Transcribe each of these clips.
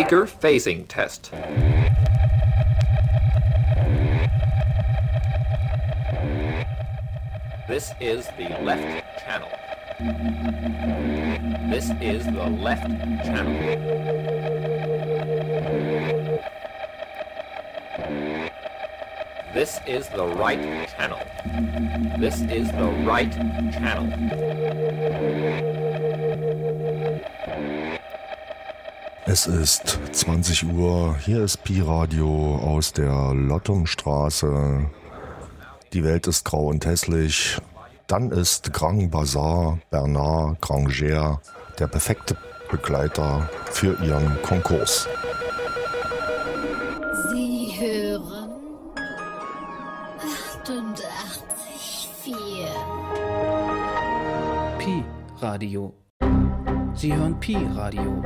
Speaker phasing test. This is the left channel. This is the left channel. This is the right channel. This is the right channel. Es ist 20 Uhr, hier ist Pi Radio aus der Lottungstraße. Die Welt ist grau und hässlich. Dann ist Grand Bazar Bernard Granger der perfekte Begleiter für ihren Konkurs. Sie hören 88,4. Pi Radio. Sie hören Pi Radio.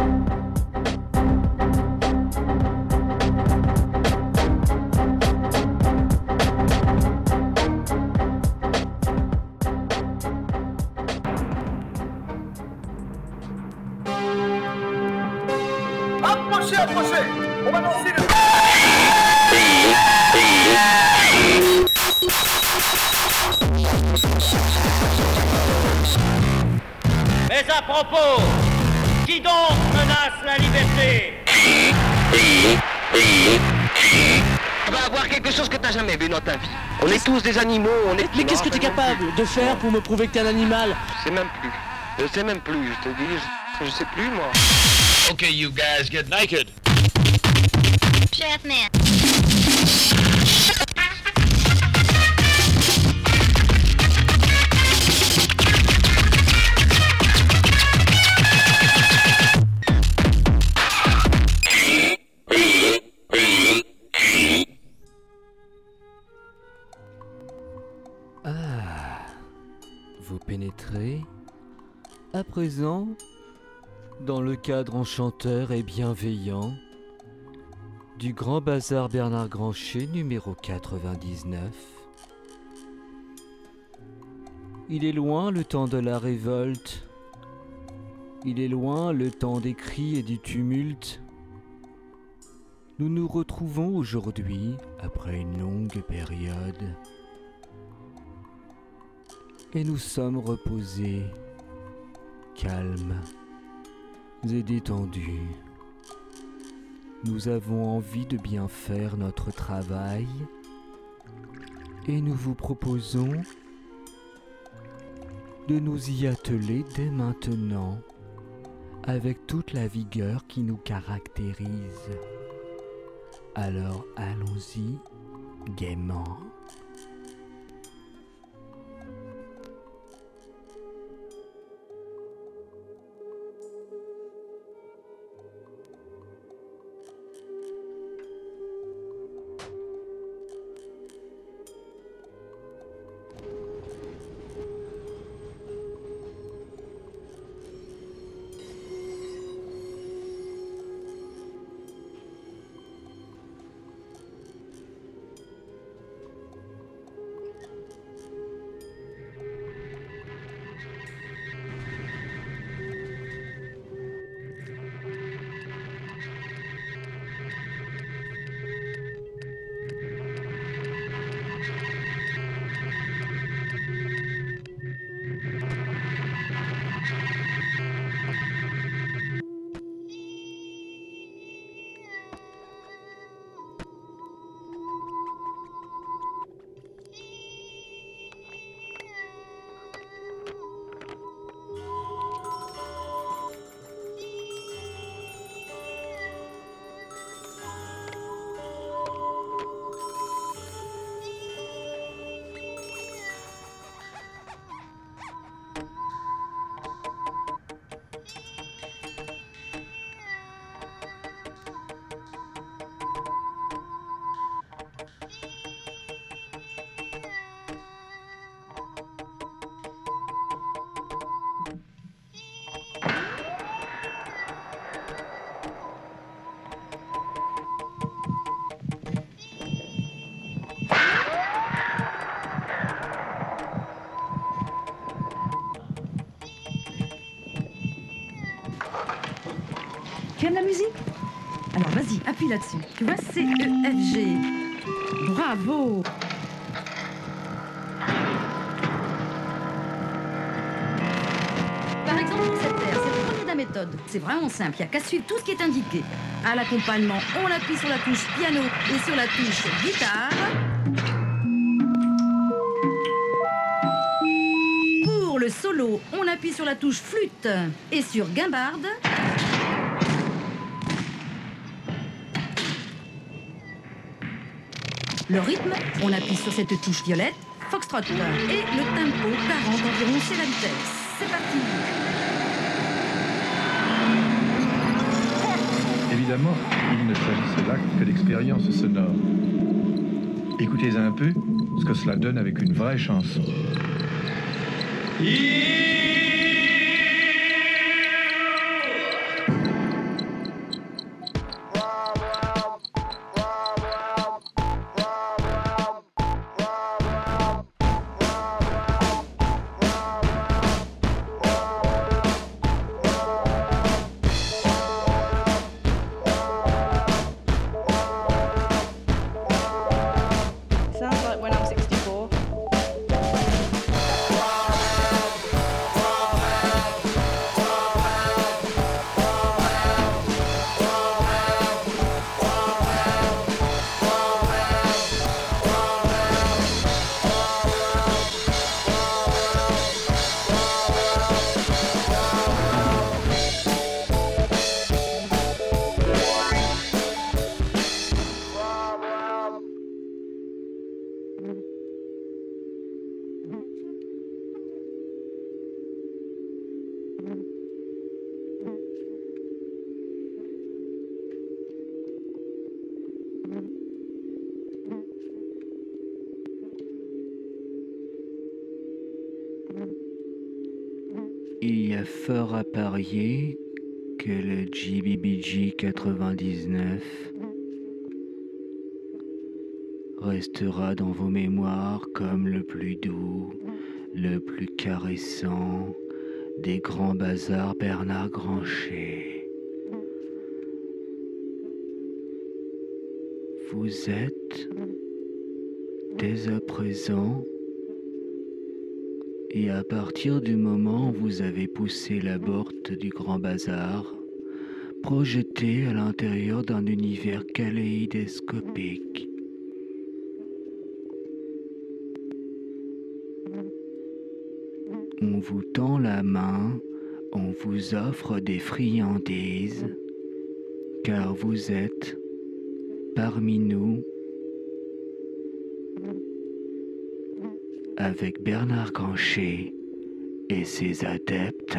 Mais à propos, qui donc menace la liberté Tu vas avoir quelque chose que t'as jamais vu dans ta vie. On est tous des animaux, on est... Mais qu'est-ce que tu es capable de faire pour me prouver que t'es un animal Je sais même plus. Je sais même plus, je te dis. Je, je sais plus, moi. Okay, you guys get naked. Chef man. Dans le cadre enchanteur et bienveillant du Grand Bazar Bernard Grancher numéro 99. Il est loin le temps de la révolte. Il est loin le temps des cris et du tumulte. Nous nous retrouvons aujourd'hui après une longue période et nous sommes reposés, calmes et détendus. Nous avons envie de bien faire notre travail et nous vous proposons de nous y atteler dès maintenant avec toute la vigueur qui nous caractérise. Alors allons-y gaiement. Appuie là-dessus. Tu vois, C, E, F, G. Bravo Par exemple, pour cette paire, c'est le premier de la méthode. C'est vraiment simple, il n'y a qu'à suivre tout ce qui est indiqué. À l'accompagnement, on appuie sur la touche piano et sur la touche guitare. Pour le solo, on appuie sur la touche flûte et sur guimbarde. Le rythme, on appuie sur cette touche violette, foxtrot. Et le tempo, 40 environ, c'est la vitesse. C'est parti Évidemment, il ne s'agissait là que d'expériences sonores. Écoutez un peu ce que cela donne avec une vraie chanson. Fort à parier que le GBBG 99 restera dans vos mémoires comme le plus doux, le plus caressant des grands bazars Bernard Grancher. Vous êtes dès à présent et à partir du moment où vous avez poussé la porte du grand bazar, projeté à l'intérieur d'un univers kaléidoscopique. On vous tend la main, on vous offre des friandises, car vous êtes parmi nous avec Bernard Grancher et ses adeptes.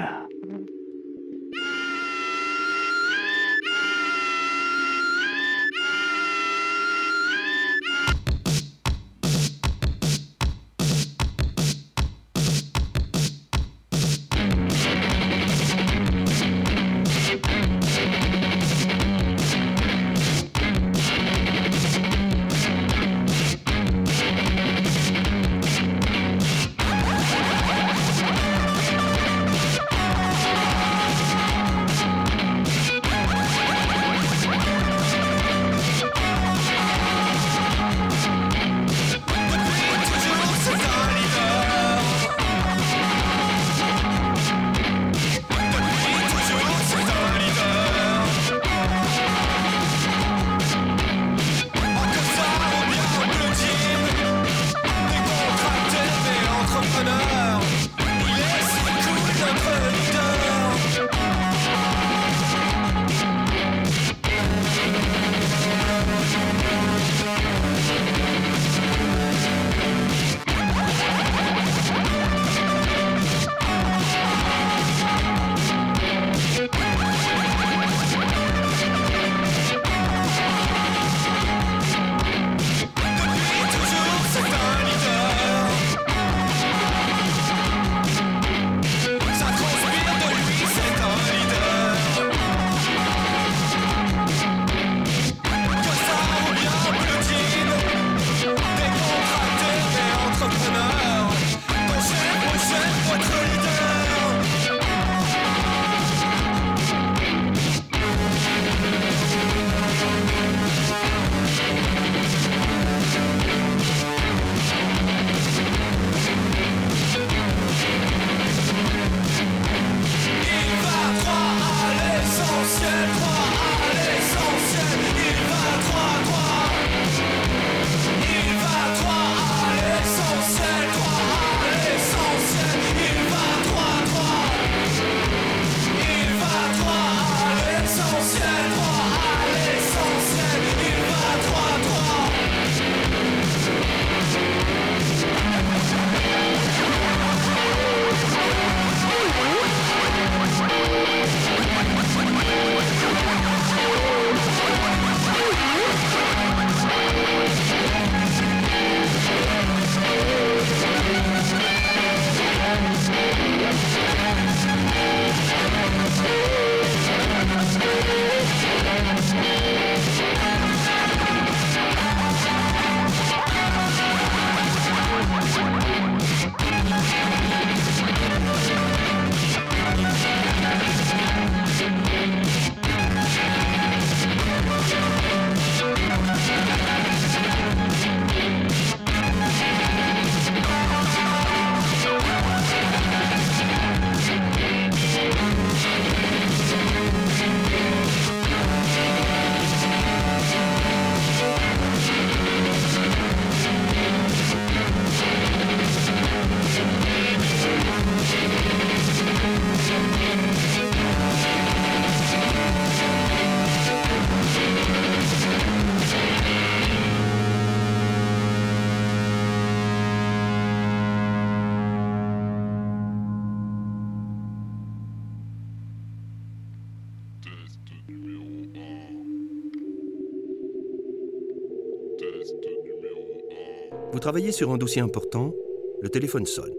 Travaillez sur un dossier important, le téléphone sonne.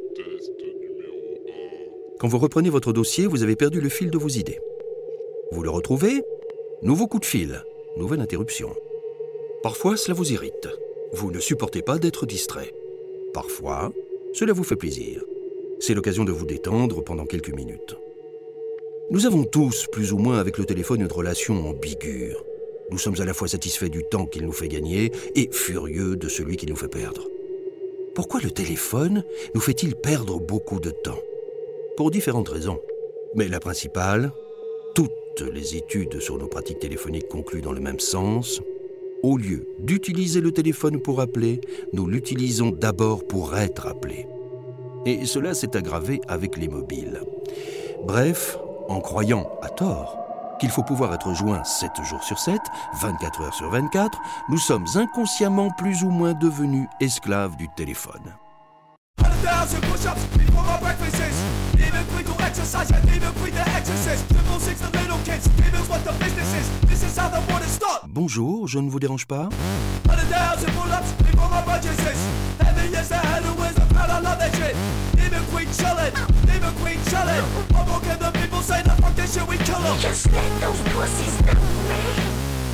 Quand vous reprenez votre dossier, vous avez perdu le fil de vos idées. Vous le retrouvez? Nouveau coup de fil, nouvelle interruption. Parfois, cela vous irrite. Vous ne supportez pas d'être distrait. Parfois, cela vous fait plaisir. C'est l'occasion de vous détendre pendant quelques minutes. Nous avons tous, plus ou moins avec le téléphone, une relation ambiguë. Nous sommes à la fois satisfaits du temps qu'il nous fait gagner et furieux de celui qui nous fait perdre. Pourquoi le téléphone nous fait-il perdre beaucoup de temps Pour différentes raisons. Mais la principale, toutes les études sur nos pratiques téléphoniques concluent dans le même sens. Au lieu d'utiliser le téléphone pour appeler, nous l'utilisons d'abord pour être appelés. Et cela s'est aggravé avec les mobiles. Bref, en croyant, à tort, qu'il faut pouvoir être joint 7 jours sur 7, 24 heures sur 24, nous sommes inconsciemment plus ou moins devenus esclaves du téléphone. Bonjour, je ne vous dérange pas? God, I love that shit. Demon Queen chillin', Demon Queen chillin'. I'm okay, the people say the fuck this shit, we kill them. Just let those pussies know, man.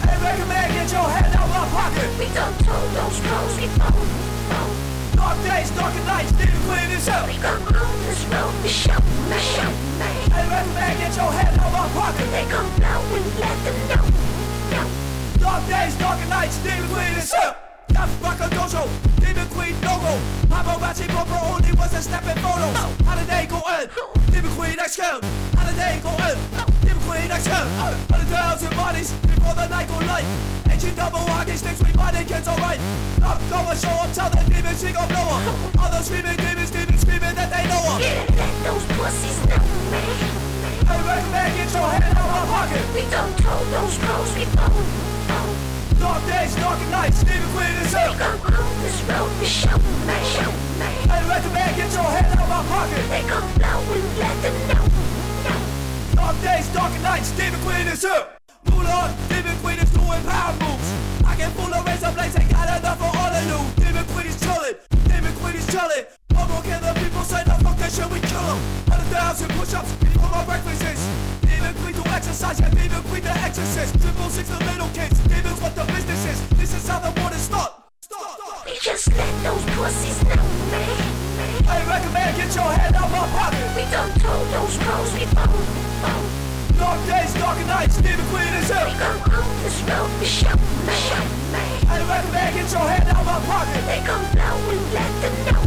Hey, make man, get your head out my pocket. We done told those crows we phone, phone. Dark days, darker nights, Demon Queen is up. We gon' own this road, the show, we show, man. Hey, make man, get your head out my pocket. They gon' blow and let them know, know. Dark days, darker nights, Demon Queen is up. That's Rocker Dojo, Demon Queen logo. Paparazzi Bumper only was a snapping photos. How did they go in? Demon Queen X count. How did they go in? Demon Queen X count. Hundred thousand bodies before the night go light. Agent double hockey sticks, we find it kids alright. Knock over, show up, tell the demons she gon' blow up. Other screaming demons, demons screaming that they know her. Yeah, let those pussies know, man. Hey, recommend get your head out my pocket. We done told those pros before. Dark days, darker nights, Demon Queen is up. We gon' own this road, the show, man, show, man. Hey, recommend get your head out of my pocket. They blow when we let them know. Dark days, darker nights, Demon Queen is up. On, Demon Queen is doing power moves. I can pull a razor blades, ain't got enough for all of you. Demon Queen is chillin', Demon Queen is chillin'. What more can the people say? No, fuck that shit, we kill. Hundred thousand push-ups before my breakfast is. Demon Queen to exercise, yeah, Demon Queen to exorcist. Triple six the little kids, demons what the business is. This is how the morning start. We just let those pussies know, man. I recommend get your head out my pocket. We done told those pros before. Dark days, darker nights, Demon Queen is up. We gon' own this road, the show, man, show, man. I recommend get your head out my pocket. They gon' blow we let them know.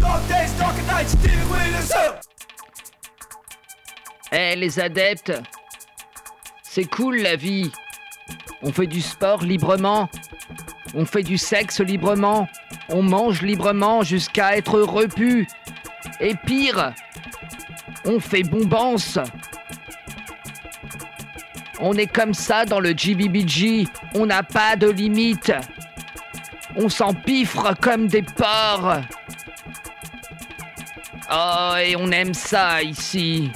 Dark days, darker nights, Demon Queen is up. Eh les adeptes, c'est cool la vie. On fait du sport librement, on fait du sexe librement, on mange librement jusqu'à être repu. Et pire, on fait bombance. On est comme ça dans le GBBG, on n'a pas de limite. On s'empiffre comme des porcs. Oh, et on aime ça ici.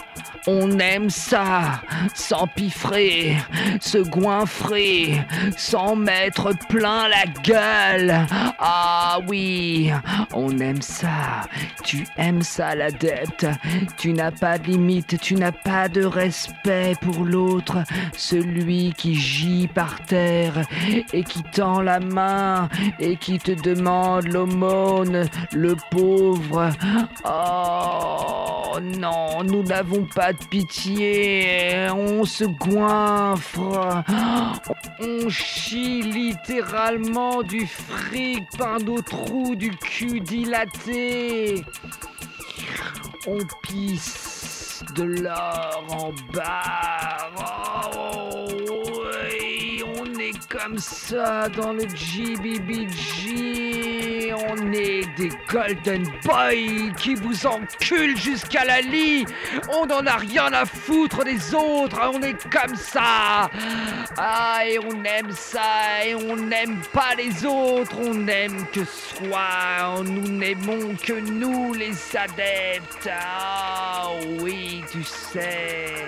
On aime ça, s'empiffrer, se goinfrer, s'en mettre plein la gueule. Ah oui, on aime ça. Tu aimes ça, l'adepte. Tu n'as pas de limite, tu n'as pas de respect pour l'autre, celui qui gît par terre et qui tend la main et qui te demande l'aumône, le pauvre. Oh non, nous n'avons pas pitié, on se goinfre, on chie littéralement du fric par nos trous du cul dilaté. On pisse de l'or en bas. Oh, on est comme ça dans le GBBG. On est des Golden Boys qui vous enculent jusqu'à la lit. On n'en a rien à foutre des autres. On est comme ça. Ah, et on aime ça. Et on n'aime pas les autres. On aime que soi. Nous n'aimons que nous, les adeptes. Ah, oui, tu sais.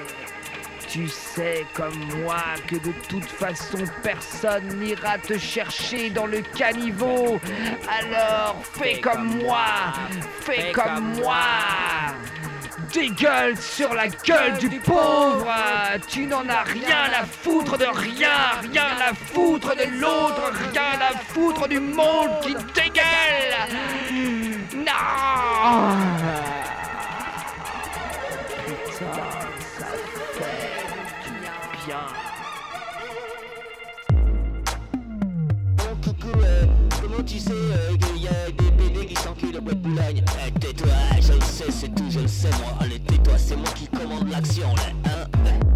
Tu sais comme moi que de toute façon personne n'ira te chercher dans le caniveau. Alors fais comme moi, fais comme moi. Dégueule sur la gueule du pauvre. Tu n'en as rien à foutre de rien Rien à foutre de l'autre Rien à foutre du monde qui dégueule Non tu sais euh, qu'il y a des bébés qui s'enculent au bois de Boulogne Eh, Tais-toi, je le sais, c'est tout, je le sais moi. Allez, tais-toi, c'est moi qui commande l'action là, hein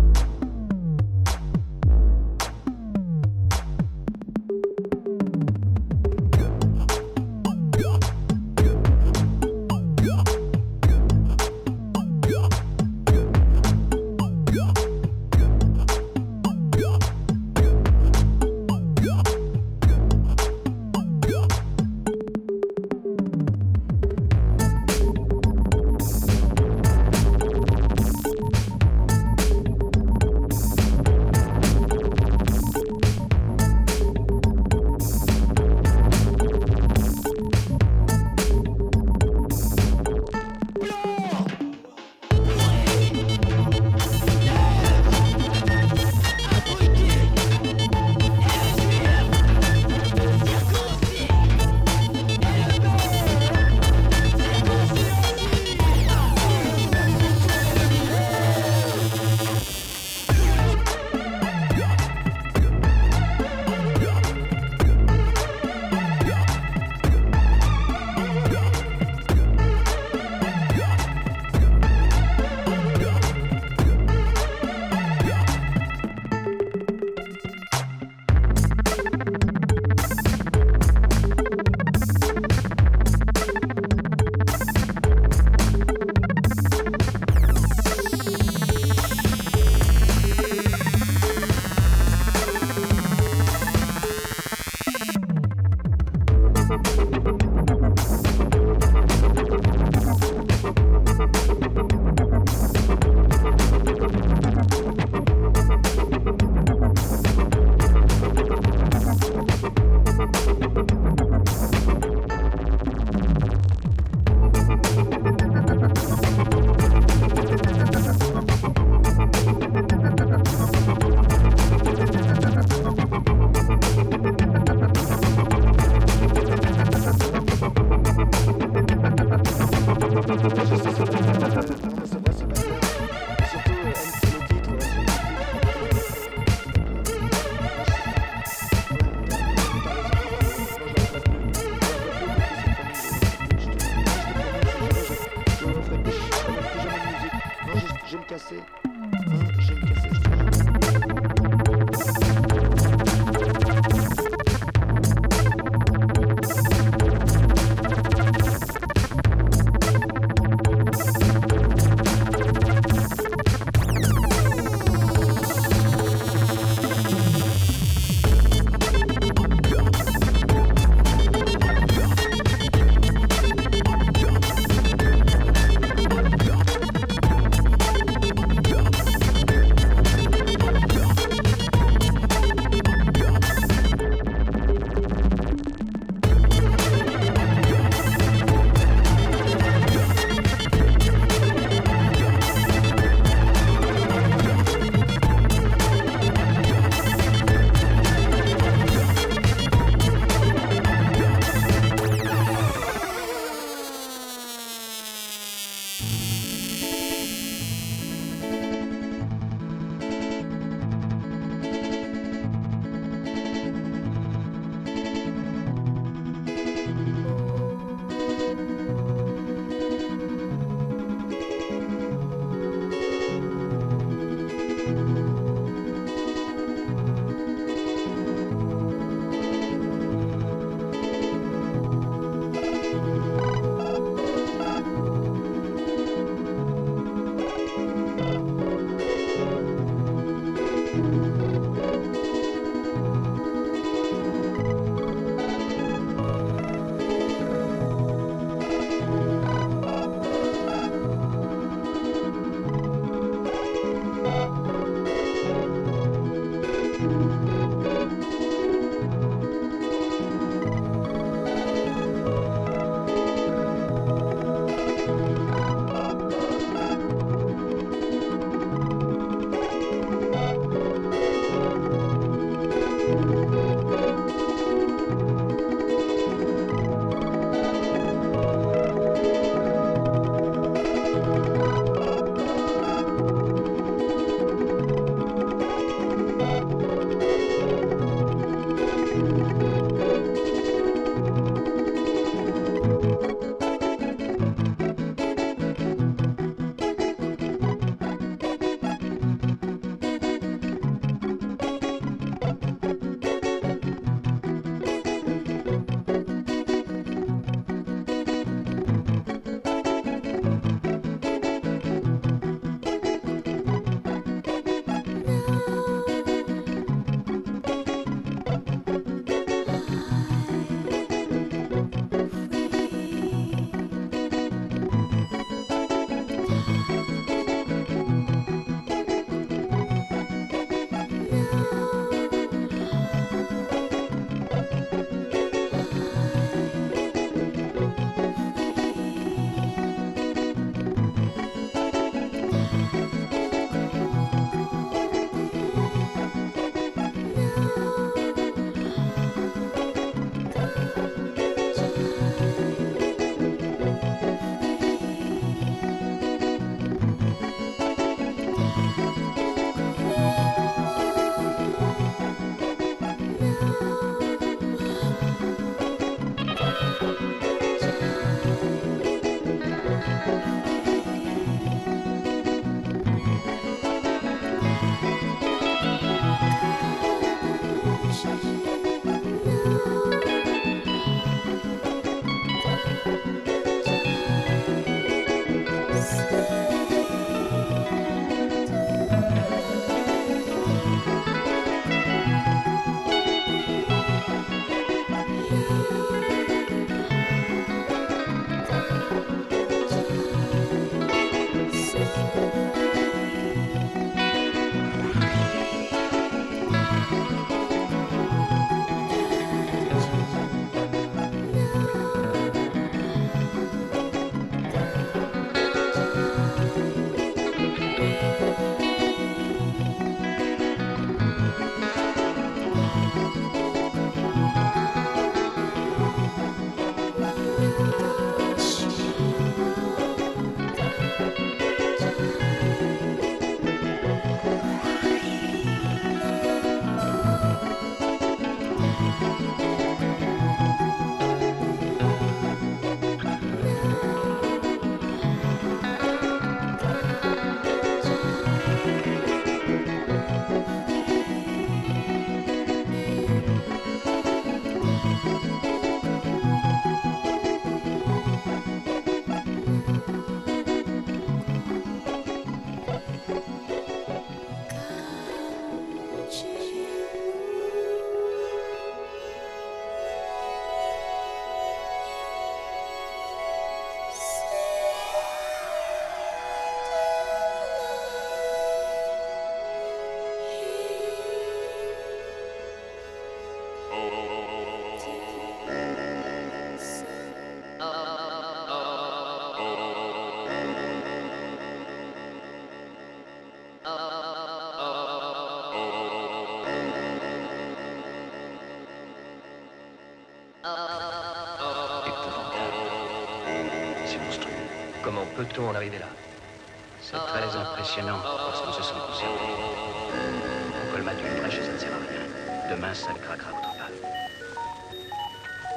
Colmate une brèche et ça ne sert à rien. Demain, ça le craquera votre part.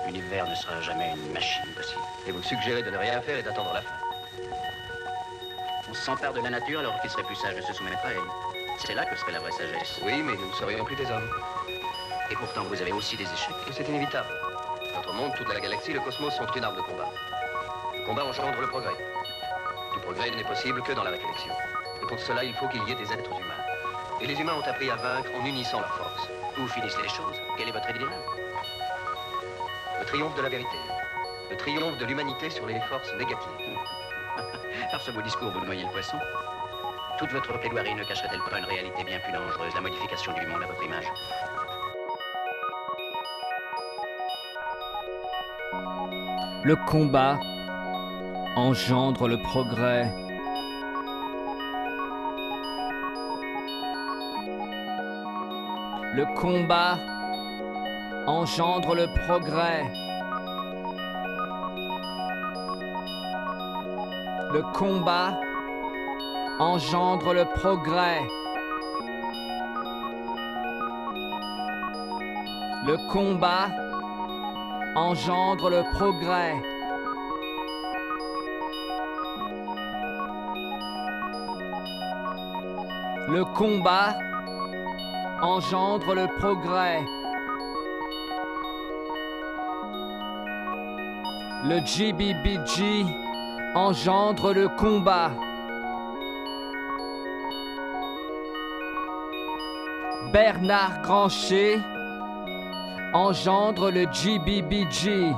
L'univers ne sera jamais une machine possible. Et vous suggérez de ne rien faire et d'attendre la fin. On s'empare de la nature alors qu'il serait plus sage de se soumettre à elle. C'est là que serait la vraie sagesse. Oui, mais nous ne serions plus des hommes. Et pourtant, vous avez aussi des échecs. C'est inévitable. Notre monde, toute la galaxie, le cosmos sont une arme de combat. Le combat engendre le progrès. Le progrès n'est possible que dans la réflexion. Et pour cela, il faut qu'il y ait des êtres humains. Et les humains ont appris à vaincre en unissant leurs forces. Où finissent les choses? Quel est votre idéal Le triomphe de la vérité. Le triomphe de l'humanité sur les forces négatives. Par ce beau discours, vous noyez le poisson? Toute votre plaidoirie ne cacherait-elle pas une réalité bien plus dangereuse, la modification du monde à votre image? Le combat engendre le progrès. Le combat engendre le progrès. Le combat engendre le progrès. Le combat engendre le progrès. Le combat engendre le progrès. Le GBBG engendre le combat. Bernard Grancher engendre le GBBG.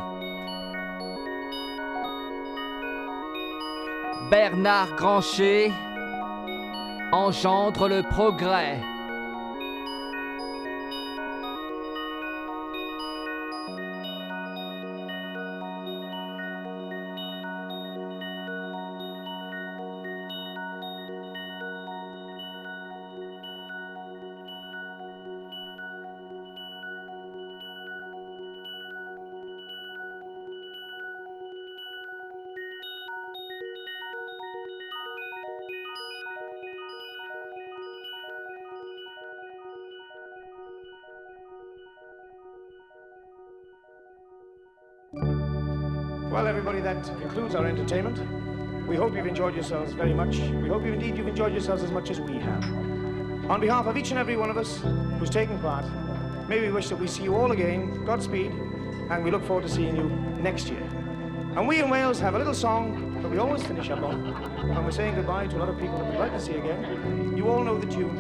Bernard Grancher engendre le progrès. That concludes our entertainment. We hope you've enjoyed yourselves very much. We hope you indeed you've enjoyed yourselves as much as we have. On behalf of each and every one of us who's taken part, may we wish that we see you all again, Godspeed, and we look forward to seeing you next year. And we in Wales have a little song that we always finish up on when we're saying goodbye to a lot of people that we'd like to see again. You all know the tune,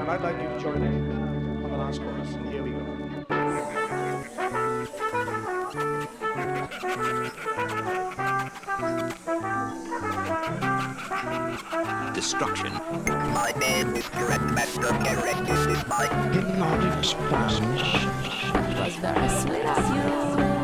and I'd like you to join in on the last chorus. And here we go. Destruction. My name is Direct Master Directed by Hypnotic Spasms. was very sweet of you.